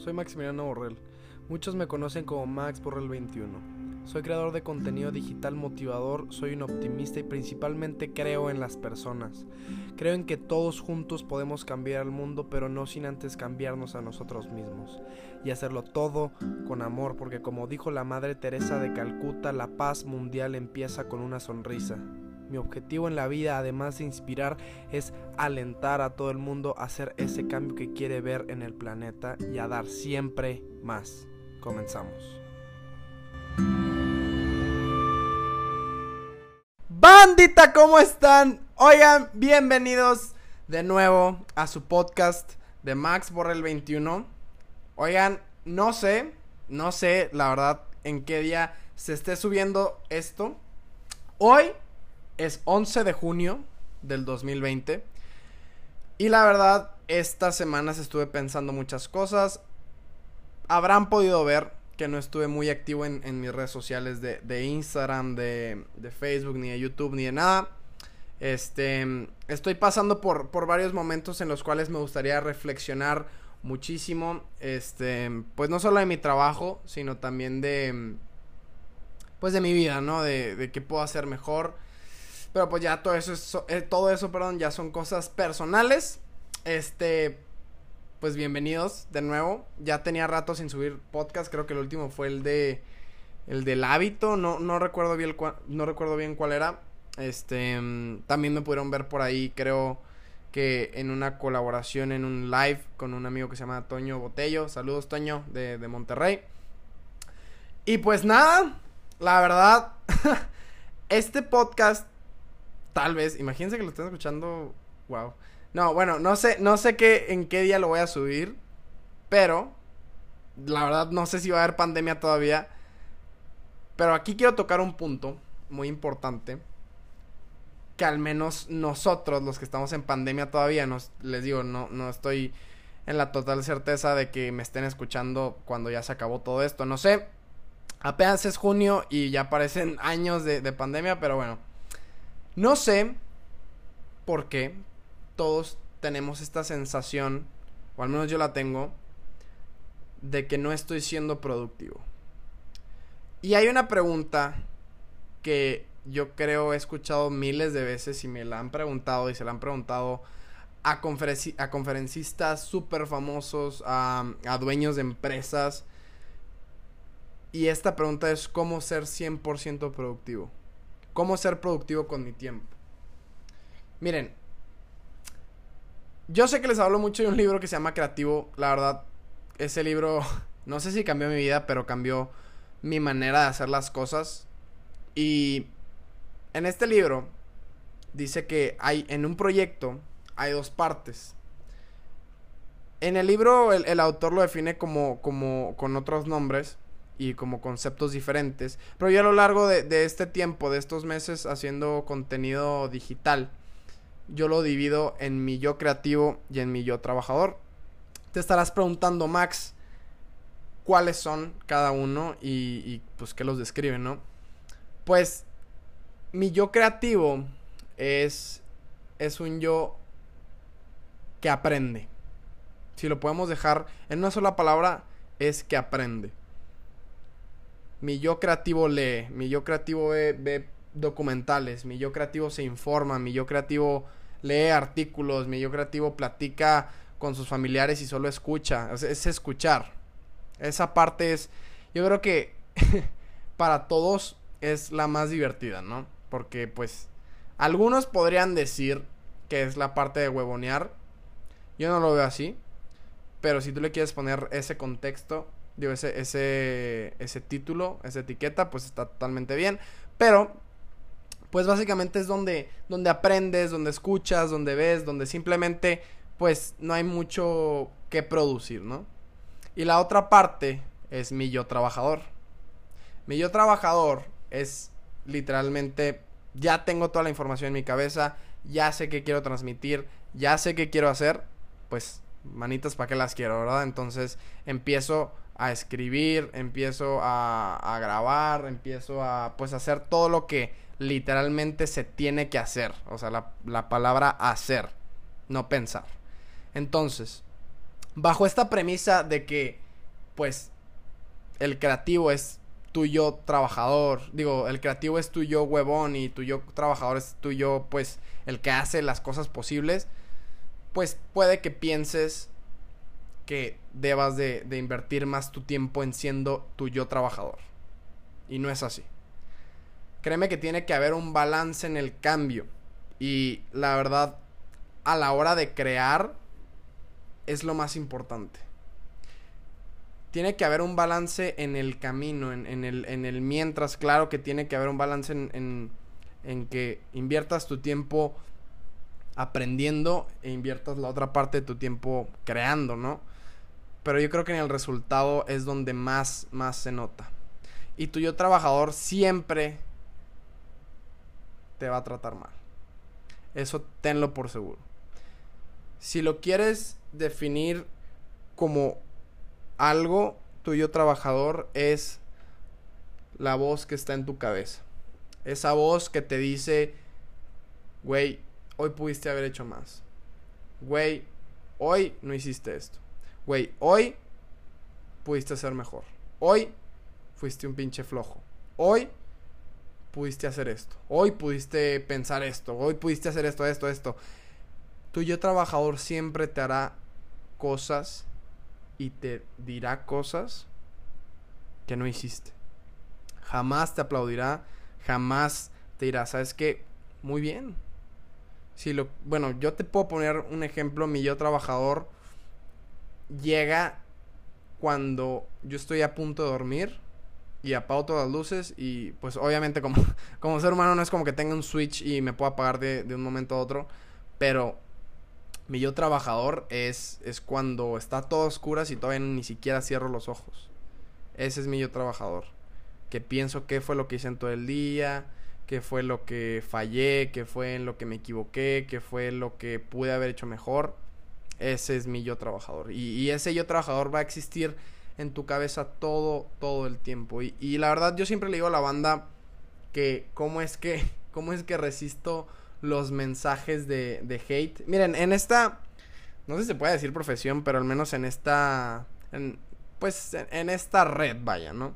soy Maximiliano Borrell. Muchos me conocen como Max Borrell 21. Soy creador de contenido digital motivador, soy un optimista y principalmente creo en las personas. Creo en que todos juntos podemos cambiar el mundo, pero no sin antes cambiarnos a nosotros mismos. Y hacerlo todo con amor, porque como dijo la Madre Teresa de Calcuta, la paz mundial empieza con una sonrisa. Mi objetivo en la vida, además de inspirar, es alentar a todo el mundo a hacer ese cambio que quiere ver en el planeta y a dar siempre más. Comenzamos. Bandita, ¿cómo están? Oigan, bienvenidos de nuevo a su podcast de Max Borrell 21. Oigan, no sé, no sé la verdad en qué día se esté subiendo esto. Hoy es 11 de junio del 2020. Y la verdad, estas semanas estuve pensando muchas cosas. Habrán podido ver que no estuve muy activo en, mis redes sociales de, Instagram, de, Facebook, ni de YouTube, ni de nada. Este, estoy pasando por, por varios momentos en los cuales me gustaría reflexionar muchísimo. Este, pues no solo de mi trabajo, sino también de, pues de mi vida, ¿no? De, de qué puedo hacer mejor. Pero pues ya todo eso, es, eh, todo eso, perdón, ya son cosas personales. Este, pues bienvenidos de nuevo. Ya tenía rato sin subir podcast, creo que el último fue el de el del hábito, no no recuerdo bien no recuerdo bien cuál era. Este, mm, también me pudieron ver por ahí, creo que en una colaboración en un live con un amigo que se llama Toño Botello. Saludos Toño de, de Monterrey. Y pues nada, la verdad, este podcast, tal vez, imagínense que lo estén escuchando, wow. No, bueno, no sé, no sé qué, en qué día lo voy a subir. Pero, la verdad, no sé si va a haber pandemia todavía. Pero aquí quiero tocar un punto muy importante. Que al menos nosotros, los que estamos en pandemia todavía, nos, les digo, no, no estoy en la total certeza de que me estén escuchando cuando ya se acabó todo esto. No sé. Apenas es junio y ya parecen años de, de pandemia, pero bueno. No sé por qué, todos tenemos esta sensación, o al menos yo la tengo, de que no estoy siendo productivo. Y hay una pregunta que yo creo he escuchado miles de veces y me la han preguntado y se la han preguntado a, a conferencistas súper famosos, a, a dueños de empresas. Y esta pregunta es cómo ser 100% productivo. ¿Cómo ser productivo con mi tiempo? Miren, yo sé que les hablo mucho de un libro que se llama Creativo. La verdad, ese libro, no sé si cambió mi vida, pero cambió mi manera de hacer las cosas. Y en este libro dice que hay en un proyecto hay dos partes. En el libro el, autor lo define como, como con otros nombres y como conceptos diferentes. Pero yo a lo largo de, este tiempo, de estos meses haciendo contenido digital, yo lo divido en mi yo creativo y en mi yo trabajador. Te estarás preguntando, Max, cuáles son cada uno y, pues qué los describen, ¿no? Pues mi yo creativo es, es un yo que aprende. Si lo podemos dejar en una sola palabra, es que aprende. Mi yo creativo lee, mi yo creativo ve, documentales, mi yo creativo se informa, mi yo creativo lee artículos, mi yo creativo platica con sus familiares y solo escucha. Es, escuchar. Esa parte es, yo creo que para todos es la más divertida, ¿no? Porque pues algunos podrían decir que es la parte de huevonear. Yo no lo veo así. Pero si tú le quieres poner ese contexto, digo, ese, ese, ese título, esa etiqueta, pues está totalmente bien. Pero pues básicamente es donde, donde aprendes, donde escuchas, donde ves, donde simplemente pues no hay mucho que producir, ¿no? Y la otra parte es mi yo trabajador. Mi yo trabajador es literalmente, ya tengo toda la información en mi cabeza, ya sé qué quiero transmitir, ya sé qué quiero hacer, pues manitas para qué las quiero, ¿verdad? Entonces empiezo a escribir, empiezo a, a grabar, empiezo a pues hacer todo lo que literalmente se tiene que hacer. O sea, la, palabra hacer, no pensar. Entonces, bajo esta premisa de que pues el creativo es tu yo trabajador. Digo, el creativo es tu yo huevón y tu yo trabajador es tu yo, pues, el que hace las cosas posibles. Pues puede que pienses que debas de, invertir más tu tiempo en siendo tu yo trabajador. Y no es así. Créeme que tiene que haber un balance en el cambio. Y la verdad, a la hora de crear, es lo más importante. Tiene que haber un balance en el camino, en, el, en el, mientras. Claro que tiene que haber un balance en, en, que inviertas tu tiempo aprendiendo e inviertas la otra parte de tu tiempo creando, ¿no? Pero yo creo que en el resultado es donde más, más se nota. Y tu yo trabajador siempre te va a tratar mal. Eso tenlo por seguro. Si lo quieres definir como algo, tuyo trabajador es la voz que está en tu cabeza. Esa voz que te dice, güey, hoy pudiste haber hecho más. Güey, hoy no hiciste esto. Güey, hoy pudiste ser mejor. Hoy fuiste un pinche flojo. Hoy pudiste hacer esto. Hoy pudiste pensar esto. Hoy pudiste hacer esto, esto, esto. Tu yo trabajador siempre te hará cosas y te dirá cosas que no hiciste. Jamás te aplaudirá, jamás te dirá, ¿sabes qué? Muy bien. Si lo, bueno, yo te puedo poner un ejemplo, mi yo trabajador llega cuando yo estoy a punto de dormir y apago todas las luces y pues obviamente como, como ser humano no es como que tenga un switch y me pueda apagar de, de un momento a otro, pero mi yo trabajador es, es cuando está todo oscuras y todavía ni siquiera cierro los ojos. Ese es mi yo trabajador. Que pienso qué fue lo que hice en todo el día, qué fue lo que fallé, qué fue en lo que me equivoqué, qué fue lo que pude haber hecho mejor. Ese es mi yo trabajador. Y, ese yo trabajador va a existir en tu cabeza todo, todo el tiempo. Y, y la verdad, yo siempre le digo a la banda que cómo es que, cómo es que resisto los mensajes de, de hate. Miren, en esta, no sé si se puede decir profesión, pero al menos en esta, en, pues en, esta red, vaya, ¿no?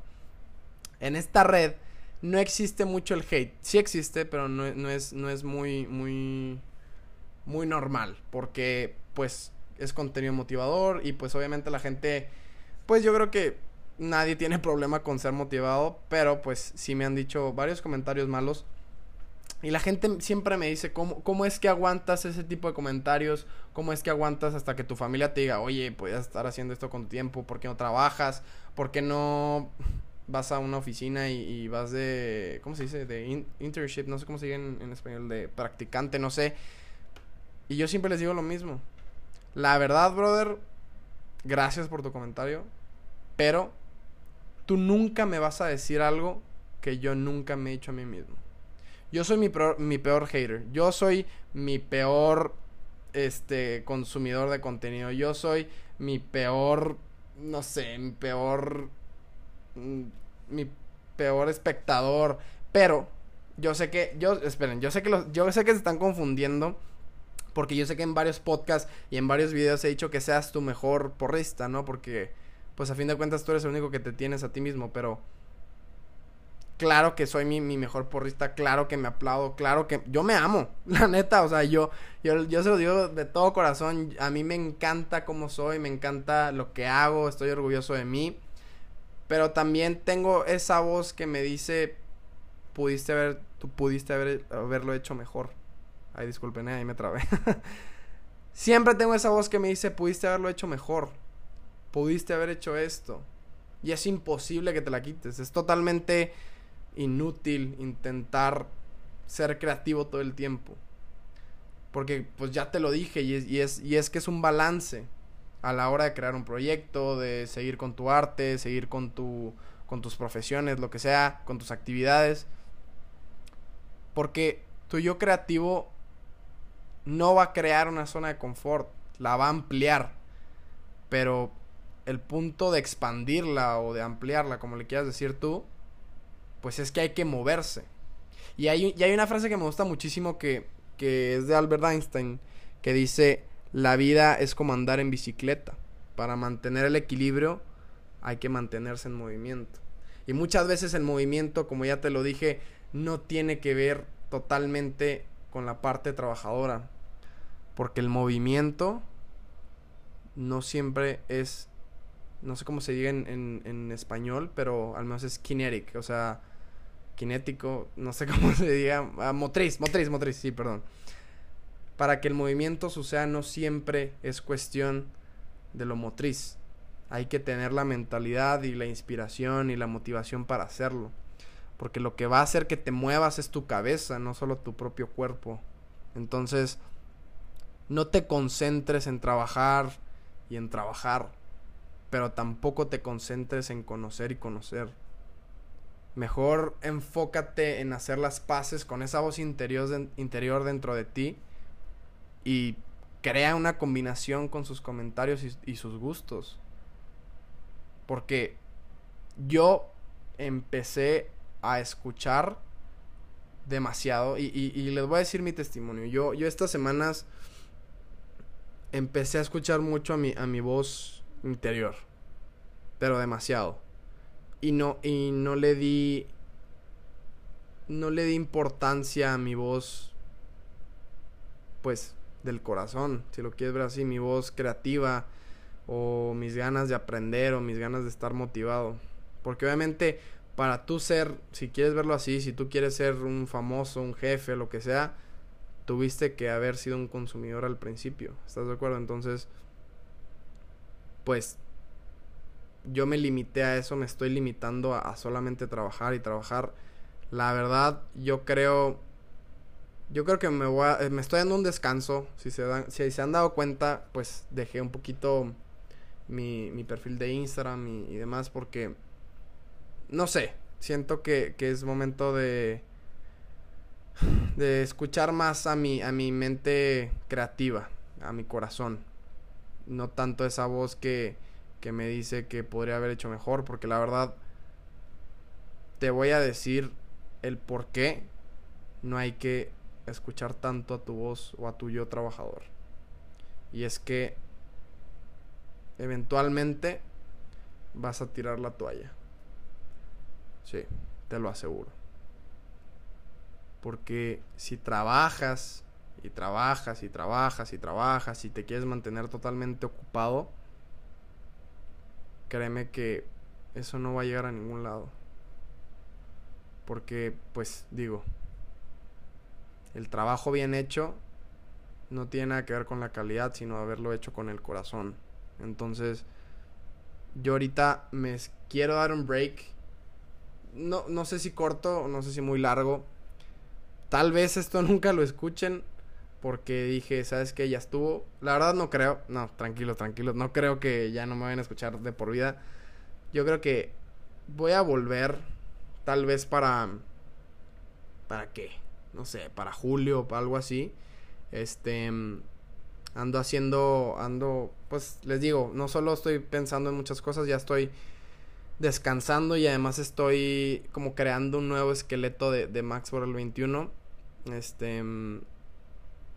En esta red no existe mucho el hate. Sí existe, pero no, no, es, no es muy, muy, muy normal. Porque, pues, es contenido motivador y pues obviamente la gente, pues yo creo que nadie tiene problema con ser motivado, pero pues sí me han dicho varios comentarios malos y la gente siempre me dice, ¿cómo, ¿cómo es que aguantas ese tipo de comentarios? ¿Cómo es que aguantas hasta que tu familia te diga, oye, puedes estar haciendo esto con tiempo? ¿Por qué no trabajas? ¿Por qué no vas a una oficina y, vas de, ¿cómo se dice? De internship, no sé cómo se dice en, en español, de practicante, no sé. Y yo siempre les digo lo mismo. La verdad, brother, gracias por tu comentario, pero tú nunca me vas a decir algo que yo nunca me he dicho a mí mismo. Yo soy mi peor, mi peor hater. Yo soy mi peor este consumidor de contenido. Yo soy mi peor no sé, mi peor mm, mi peor espectador, pero yo sé que yo esperen, yo sé que los yo sé que se están confundiendo porque yo sé que en varios podcasts y en varios videos he dicho que seas tu mejor porrista, ¿no? Porque pues a fin de cuentas tú eres el único que te tienes a ti mismo, pero claro que soy mi, mejor porrista, claro que me aplaudo, claro que yo me amo, la neta, o sea, yo, yo, yo se lo digo de todo corazón, a mí me encanta cómo soy, me encanta lo que hago, estoy orgulloso de mí, pero también tengo esa voz que me dice, pudiste haber, tú pudiste haber, haberlo hecho mejor. Ay, disculpen, ahí me trabé. Siempre tengo esa voz que me dice, pudiste haberlo hecho mejor, pudiste haber hecho esto. Y es imposible que te la quites, es totalmente inútil intentar ser creativo todo el tiempo. Porque pues ya te lo dije y es, y es, y es que es un balance a la hora de crear un proyecto, de seguir con tu arte, seguir con, tu, con tus profesiones, lo que sea, con tus actividades. Porque tu yo creativo no va a crear una zona de confort, la va a ampliar. Pero el punto de expandirla o de ampliarla, como le quieras decir tú, pues es que hay que moverse. Y hay, hay una frase que me gusta muchísimo que, que es de Albert Einstein, que dice, la vida es como andar en bicicleta. Para mantener el equilibrio hay que mantenerse en movimiento. Y muchas veces el movimiento, como ya te lo dije, no tiene que ver totalmente con la parte trabajadora. Porque el movimiento no siempre es, no sé cómo se diga en, en, español, pero al menos es kinetic, o sea, kinético, no sé cómo se diga, ah, motriz, motriz, motriz, sí, perdón. Para que el movimiento suceda no siempre es cuestión de lo motriz. Hay que tener la mentalidad y la inspiración y la motivación para hacerlo. Porque lo que va a hacer que te muevas es tu cabeza, no solo tu propio cuerpo. Entonces, no te concentres en trabajar y en trabajar, pero tampoco te concentres en conocer y conocer. Mejor enfócate en hacer las paces con esa voz interior, interior dentro de ti y crea una combinación con sus comentarios y, sus gustos. Porque yo empecé a escuchar demasiado y, y, les voy a decir mi testimonio. Yo, yo estas semanas empecé a escuchar mucho a mi, a mi voz interior. Pero demasiado. Y no, y no le di. No le di importancia a mi voz. Pues del corazón. Si lo quieres ver así. Mi voz creativa. O mis ganas de aprender. O mis ganas de estar motivado. Porque obviamente. Para tú ser. Si quieres verlo así. Si tú quieres ser un famoso. Un jefe. Lo que sea tuviste que haber sido un consumidor al principio. ¿Estás de acuerdo? Entonces, pues yo me limité a eso, me estoy limitando a, solamente trabajar y trabajar. La verdad, yo creo yo creo que me voy a, me estoy dando un descanso. Si se, dan, si se han dado cuenta, pues dejé un poquito mi, mi perfil de Instagram y, y, demás porque, no sé, siento que, que es momento de, de escuchar más a mi, a mi mente creativa, a mi corazón. No tanto esa voz que, que me dice que podría haber hecho mejor, porque la verdad te voy a decir el por qué no hay que escuchar tanto a tu voz o a tu yo trabajador. Y es que eventualmente vas a tirar la toalla. Sí, te lo aseguro. Porque si trabajas y trabajas y trabajas y trabajas y te quieres mantener totalmente ocupado, créeme que eso no va a llegar a ningún lado. Porque, pues digo, el trabajo bien hecho no tiene nada que ver con la calidad, sino haberlo hecho con el corazón. Entonces, yo ahorita me quiero dar un break. No, no sé si corto, no sé si muy largo. Tal vez esto nunca lo escuchen porque dije, ¿sabes qué? Ya estuvo. La verdad no creo. No, tranquilo, tranquilo. No creo que ya no me vayan a escuchar de por vida. Yo creo que voy a volver tal vez para... ¿Para qué? No sé, para julio o algo así. Este... Ando haciendo... Ando... Pues les digo, no solo estoy pensando en muchas cosas, ya estoy descansando y además estoy como creando un nuevo esqueleto de, de Max por el 21. Este.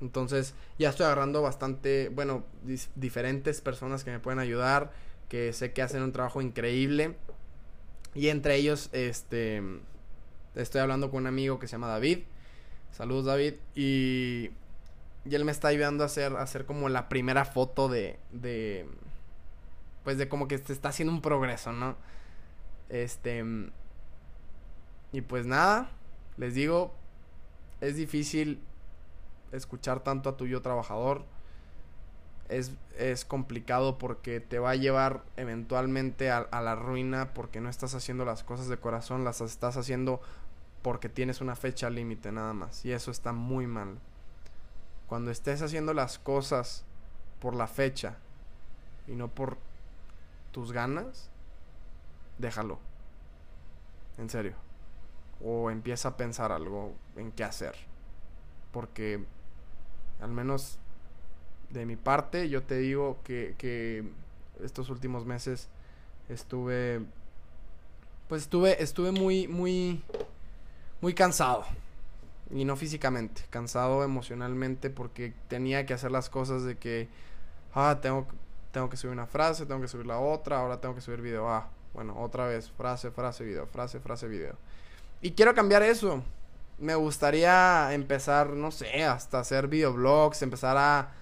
Entonces ya estoy agarrando bastante, bueno, diferentes personas que me pueden ayudar, que sé que hacen un trabajo increíble. Y entre ellos, este, estoy hablando con un amigo que se llama David. Saludos David. Y, y él me está ayudando a hacer, a hacer como la primera foto de, de, pues de como que se está haciendo un progreso, ¿no? Este. Y pues nada, les digo, es difícil escuchar tanto a tu yo trabajador. Es, es complicado porque te va a llevar eventualmente a, a, la ruina porque no estás haciendo las cosas de corazón, las estás haciendo porque tienes una fecha límite nada más. Y eso está muy mal. Cuando estés haciendo las cosas por la fecha y no por tus ganas, déjalo. En serio. O empieza a pensar algo en qué hacer. Porque al menos de mi parte yo te digo que, que estos últimos meses estuve pues estuve estuve muy muy muy cansado y no físicamente cansado emocionalmente porque tenía que hacer las cosas de que ah tengo tengo que subir una frase tengo que subir la otra ahora tengo que subir video ah Bueno, otra vez, frase, frase, video, frase, frase, video. Y quiero cambiar eso. Me gustaría empezar, no sé, hasta hacer videoblogs, empezar a,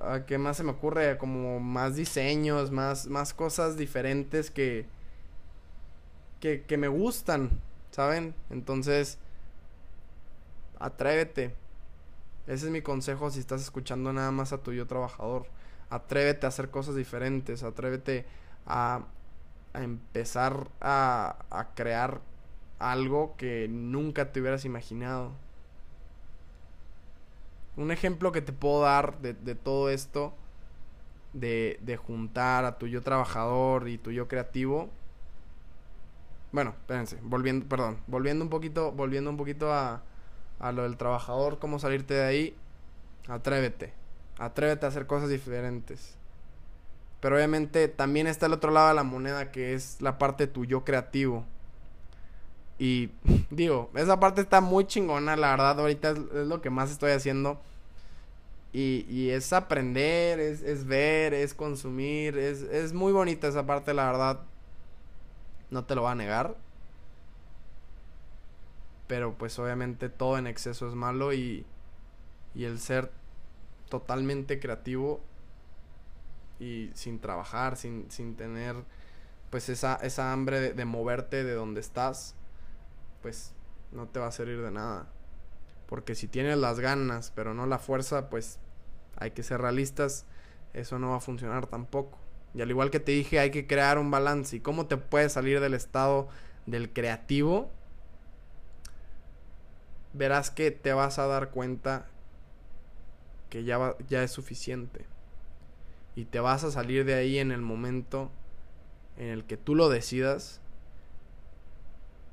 a ¿qué más se me ocurre? Como más diseños, más, más cosas diferentes que, que, que me gustan, ¿saben? Entonces, atrévete. Ese es mi consejo si estás escuchando nada más a tu yo trabajador. Atrévete a hacer cosas diferentes, atrévete a, a empezar a, a crear algo que nunca te hubieras imaginado. Un ejemplo que te puedo dar de, de todo esto, de, de, juntar a tu yo trabajador y tu yo creativo. Bueno, espérense, volviendo, perdón, volviendo un poquito, volviendo un poquito a, a lo del trabajador, cómo salirte de ahí, atrévete. Atrévete a hacer cosas diferentes. Pero obviamente también está el otro lado de la moneda, que es la parte de tu yo creativo. Y digo, esa parte está muy chingona, la verdad, ahorita es, lo que más estoy haciendo. Y, es aprender, es, ver, es consumir, es, es muy bonita esa parte, la verdad. No te lo voy a negar. Pero pues obviamente todo en exceso es malo y, y el ser totalmente creativo y sin trabajar, sin, sin tener pues esa, esa hambre de, moverte de donde estás, pues no te va a servir de nada. Porque si tienes las ganas, pero no la fuerza, pues hay que ser realistas, eso no va a funcionar tampoco. Y al igual que te dije, hay que crear un balance. ¿Y cómo te puedes salir del estado del creativo? Verás que te vas a dar cuenta que ya, va, ya es suficiente. Y te vas a salir de ahí en el momento en el que tú lo decidas.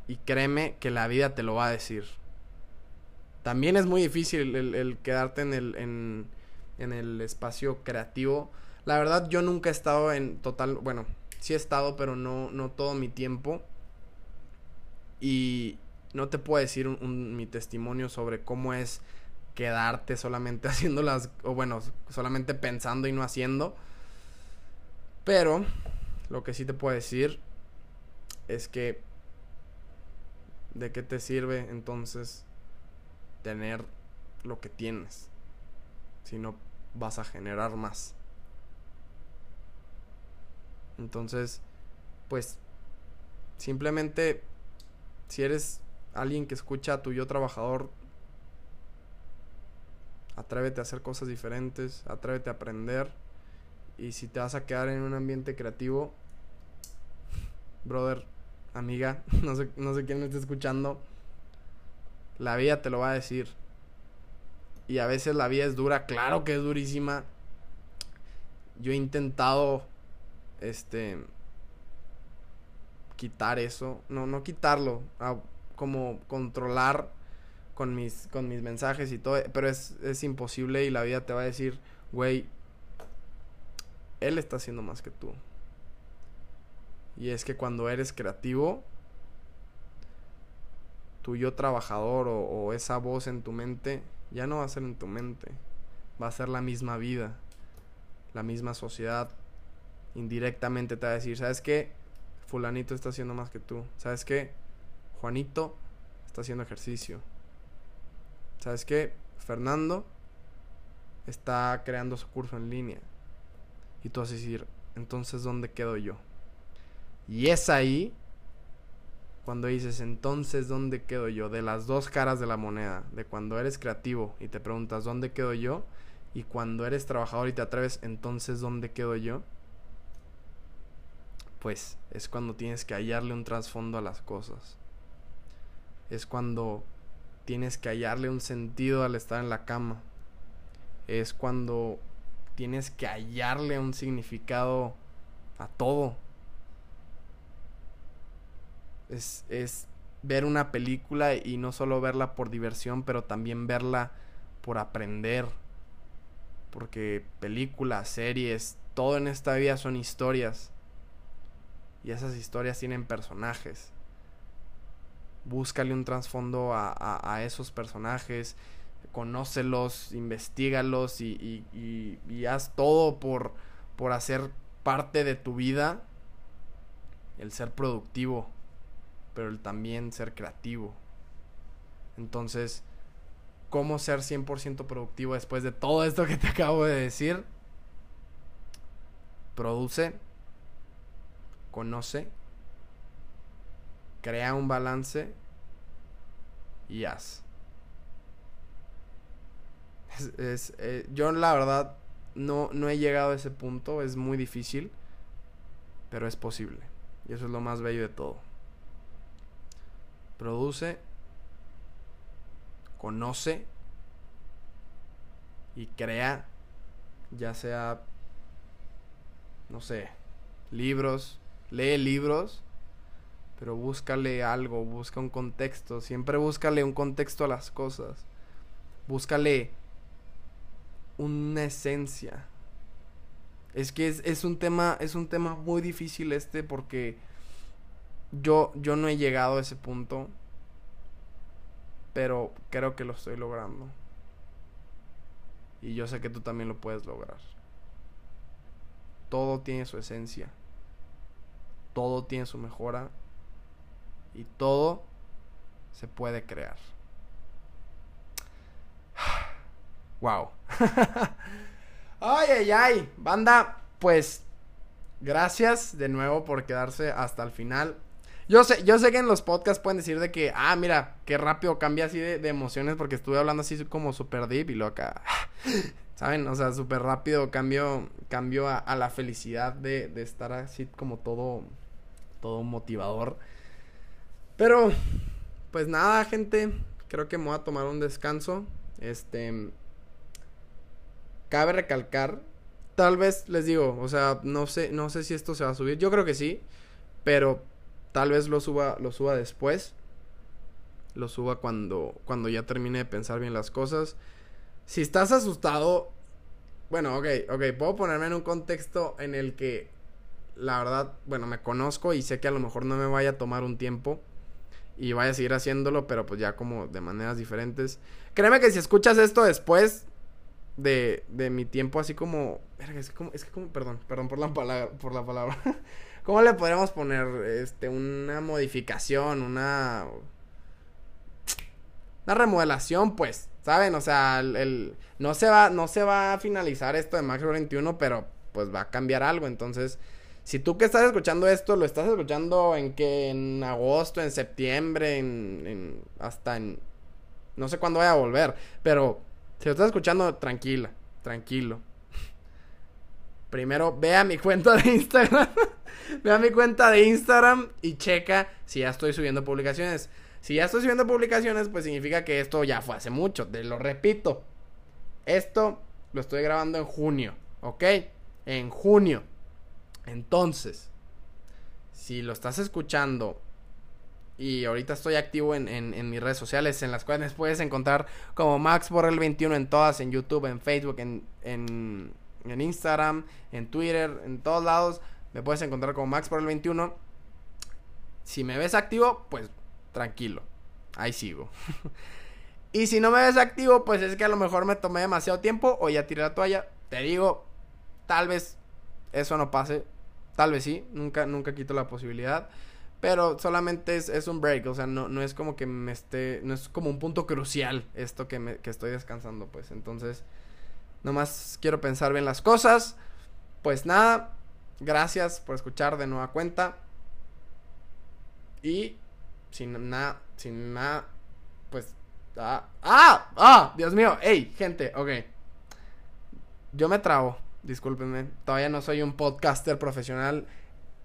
Y créeme que la vida te lo va a decir. También es muy difícil el, quedarte en el, en, en el espacio creativo. La verdad, yo nunca he estado en total. Bueno, sí he estado, pero no, no todo mi tiempo. Y no te puedo decir un, un, mi testimonio sobre cómo es quedarte solamente haciendo las. O bueno, solamente pensando y no haciendo. Pero lo que sí te puedo decir es que. ¿De qué te sirve entonces tener lo que tienes? Si no vas a generar más. Entonces, pues, simplemente, si eres alguien que escucha a tu yo trabajador, atrévete a hacer cosas diferentes, atrévete a aprender. Y si te vas a quedar en un ambiente creativo, brother, amiga, no sé, no sé quién me está escuchando, la vida te lo va a decir. Y a veces la vida es dura, claro que es durísima. Yo he intentado, este, quitar eso, no, no quitarlo, como controlar con mis, con mis mensajes y todo, pero es, es imposible y la vida te va a decir, güey, él está haciendo más que tú. Y es que cuando eres creativo, tu yo trabajador o, esa voz en tu mente ya no va a ser en tu mente, va a ser la misma vida, la misma sociedad. Indirectamente te va a decir, ¿sabes qué? Fulanito está haciendo más que tú. ¿Sabes qué? Juanito está haciendo ejercicio. ¿Sabes qué? Fernando está creando su curso en línea. Y tú vas a decir, entonces, ¿dónde quedo yo? Y es ahí cuando dices, entonces, ¿dónde quedo yo? De las dos caras de la moneda. De cuando eres creativo y te preguntas, ¿dónde quedo yo? Y cuando eres trabajador y te atreves, entonces, ¿dónde quedo yo? Pues es cuando tienes que hallarle un trasfondo a las cosas. Es cuando tienes que hallarle un sentido al estar en la cama. Es cuando tienes que hallarle un significado a todo es, es ver una película y no solo verla por diversión, pero también verla por aprender. Porque películas, series, todo en esta vida son historias. Y esas historias tienen personajes. Búscale un trasfondo a, a, esos personajes. Conócelos, investigalos y, y, y, y haz todo por, por hacer parte de tu vida el ser productivo, pero el también ser creativo. Entonces, ¿cómo ser 100% productivo después de todo esto que te acabo de decir? Produce, conoce, crea un balance y haz. Eh, yo la verdad no, no he llegado a ese punto, es muy difícil, pero es posible. Y eso es lo más bello de todo. Produce, conoce y crea, ya sea, no sé, libros, lee libros, pero búscale algo, busca un contexto, siempre búscale un contexto a las cosas. Búscale una esencia. Es que es, un tema, es un tema muy difícil este porque yo, yo no he llegado a ese punto, pero creo que lo estoy logrando. Y yo sé que tú también lo puedes lograr. Todo tiene su esencia. Todo tiene su mejora. Y todo se puede crear. Wow. ay, ay, ay. Banda, pues gracias de nuevo por quedarse hasta el final. Yo sé, yo sé que en los podcasts pueden decir de que, ah, mira, qué rápido cambia así de, emociones porque estuve hablando así como super deep y luego acá, ¿saben? O sea, súper rápido cambio, cambio a, la felicidad de, de, estar así como todo, todo motivador. Pero, pues nada, gente, creo que me voy a tomar un descanso. Este, Cabe recalcar, tal vez les digo, o sea, no sé, no sé si esto se va a subir. Yo creo que sí, pero tal vez lo suba, lo suba después. Lo suba cuando, cuando ya termine de pensar bien las cosas. Si estás asustado, bueno, ok, ok, puedo ponerme en un contexto en el que la verdad, bueno, me conozco y sé que a lo mejor no me vaya a tomar un tiempo y vaya a seguir haciéndolo, pero pues ya como de maneras diferentes. Créeme que si escuchas esto después, de, de mi tiempo así como, es que como, perdón, perdón por la por la palabra. ¿Cómo le podríamos poner este una modificación, una una remodelación, pues, ¿saben? O sea, el, no se va no se va a finalizar esto de Max 21, pero pues va a cambiar algo, entonces si tú que estás escuchando esto, lo estás escuchando en que en agosto, en septiembre, en hasta en no sé cuándo vaya a volver, pero si lo estás escuchando, tranquila, tranquilo. Primero ve a mi cuenta de Instagram. ve a mi cuenta de Instagram y checa si ya estoy subiendo publicaciones. Si ya estoy subiendo publicaciones, pues significa que esto ya fue hace mucho. Te lo repito. Esto lo estoy grabando en junio. ¿Ok? En junio. Entonces, si lo estás escuchando y ahorita estoy activo en, en, mis redes sociales, en las cuales puedes encontrar como Max Borrell 21 en todas, en YouTube, en Facebook, en, en, en Instagram, en Twitter, en todos lados. Me puedes encontrar como Max Borrell 21. Si me ves activo, pues tranquilo. Ahí sigo. y si no me ves activo, pues es que a lo mejor me tomé demasiado tiempo o ya tiré la toalla. Te digo, tal vez eso no pase. Tal vez sí. Nunca, nunca quito la posibilidad. Pero solamente es, un break, o sea, no, no es como que me esté, no es como un punto crucial esto que, me, que estoy descansando, pues. Entonces, nomás quiero pensar bien las cosas. Pues nada, gracias por escuchar de nueva cuenta. Y sin nada, sin nada, pues... Ah, ah, ah, Dios mío, hey, gente, ok. Yo me trabo, discúlpenme, todavía no soy un podcaster profesional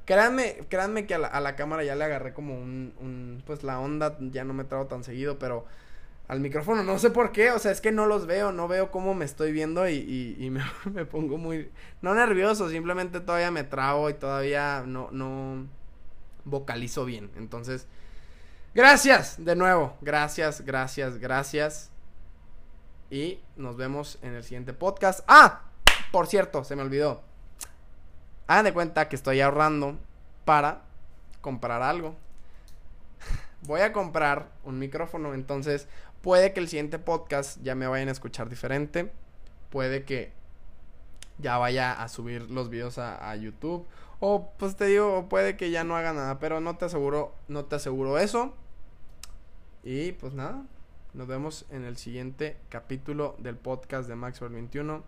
Créanme, créanme que a la, cámara ya le agarré como un, Pues la onda ya no me trago tan seguido, pero. Al micrófono no sé por qué, o sea, es que no los veo, no veo cómo me estoy viendo y, me, pongo muy. No nervioso, simplemente todavía me trago y todavía no, no vocalizo bien. Entonces, gracias de nuevo, gracias, gracias, gracias. Y nos vemos en el siguiente podcast. Ah, por cierto, se me olvidó. Hagan de cuenta que estoy ahorrando para comprar algo. Voy a comprar un micrófono, entonces puede que el siguiente podcast ya me vayan a escuchar diferente. Puede que ya vaya a subir los videos a, YouTube. O pues te digo, puede que ya no haga nada, pero no te aseguro, no te aseguro eso. Y pues nada, nos vemos en el siguiente capítulo del podcast de Maxwell 21.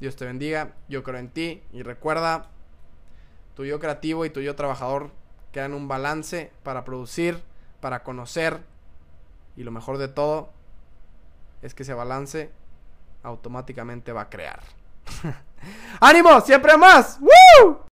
Dios te bendiga, yo creo en ti y recuerda, tu yo creativo y tu yo trabajador crean un balance para producir, para conocer y lo mejor de todo es que ese balance automáticamente va a crear. ¡Ánimo! ¡Siempre más! ¡Woo!